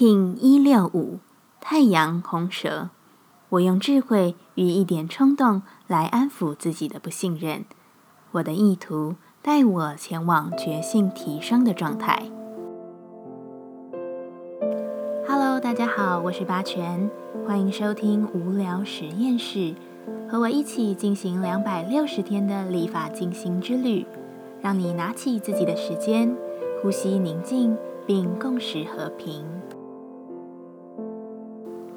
King 一六五太阳红蛇，我用智慧与一点冲动来安抚自己的不信任。我的意图带我前往觉性提升的状态。Hello，大家好，我是八全，欢迎收听无聊实验室，和我一起进行两百六十天的立法进行之旅，让你拿起自己的时间，呼吸宁静，并共识和平。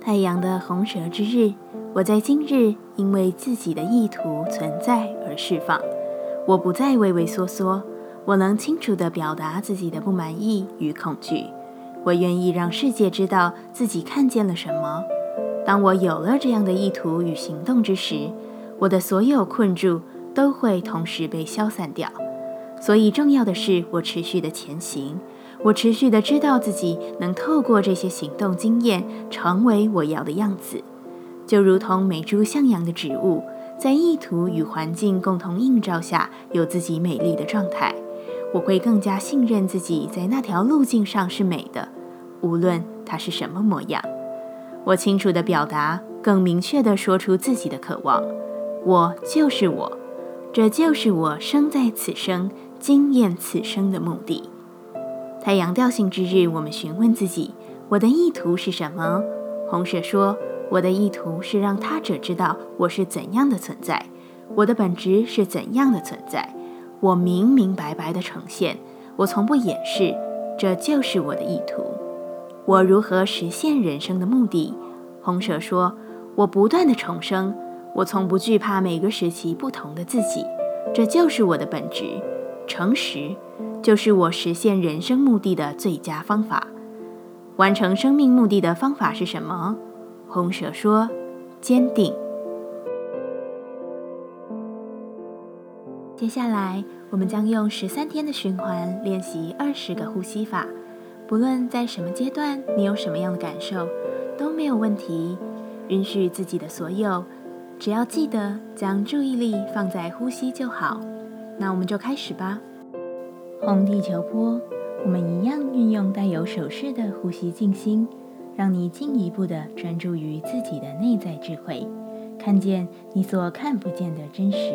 太阳的红蛇之日，我在今日因为自己的意图存在而释放。我不再畏畏缩缩，我能清楚地表达自己的不满意与恐惧。我愿意让世界知道自己看见了什么。当我有了这样的意图与行动之时，我的所有困住都会同时被消散掉。所以重要的是，我持续的前行。我持续的知道自己能透过这些行动经验成为我要的样子，就如同每株向阳的植物，在意图与环境共同映照下有自己美丽的状态。我会更加信任自己在那条路径上是美的，无论它是什么模样。我清楚的表达，更明确的说出自己的渴望。我就是我，这就是我生在此生、经验此生的目的。太阳调性之日，我们询问自己：我的意图是什么？红蛇说：“我的意图是让他者知道我是怎样的存在，我的本质是怎样的存在。我明明白白的呈现，我从不掩饰，这就是我的意图。我如何实现人生的目的？”红蛇说：“我不断的重生，我从不惧怕每个时期不同的自己，这就是我的本质，诚实。”就是我实现人生目的的最佳方法。完成生命目的的方法是什么？红蛇说：坚定。接下来，我们将用十三天的循环练习二十个呼吸法。不论在什么阶段，你有什么样的感受，都没有问题。允许自己的所有，只要记得将注意力放在呼吸就好。那我们就开始吧。红地球波，我们一样运用带有手势的呼吸静心，让你进一步的专注于自己的内在智慧，看见你所看不见的真实。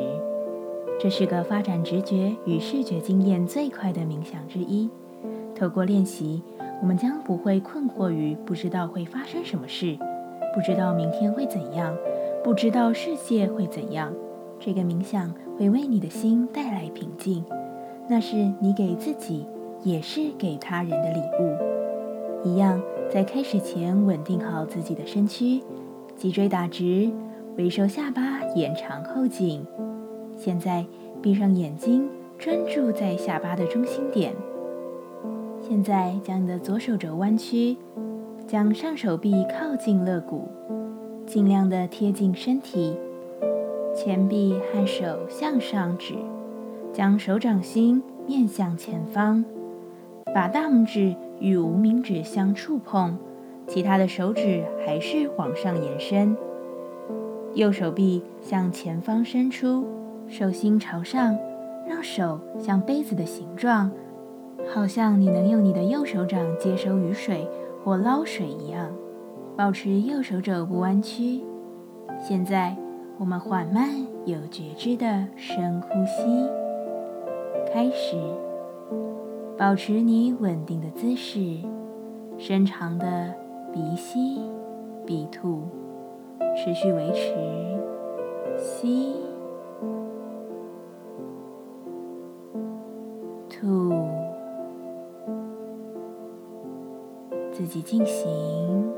这是个发展直觉与视觉经验最快的冥想之一。透过练习，我们将不会困惑于不知道会发生什么事，不知道明天会怎样，不知道世界会怎样。这个冥想会为你的心带来平静。那是你给自己，也是给他人的礼物。一样，在开始前稳定好自己的身躯，脊椎打直，微收下巴，延长后颈。现在闭上眼睛，专注在下巴的中心点。现在将你的左手肘弯曲，将上手臂靠近肋骨，尽量的贴近身体，前臂和手向上指。将手掌心面向前方，把大拇指与无名指相触碰，其他的手指还是往上延伸。右手臂向前方伸出，手心朝上，让手像杯子的形状，好像你能用你的右手掌接收雨水或捞水一样。保持右手肘不弯曲。现在，我们缓慢有觉知的深呼吸。开始，保持你稳定的姿势，深长的鼻吸、鼻吐，持续维持。吸、吐，自己进行。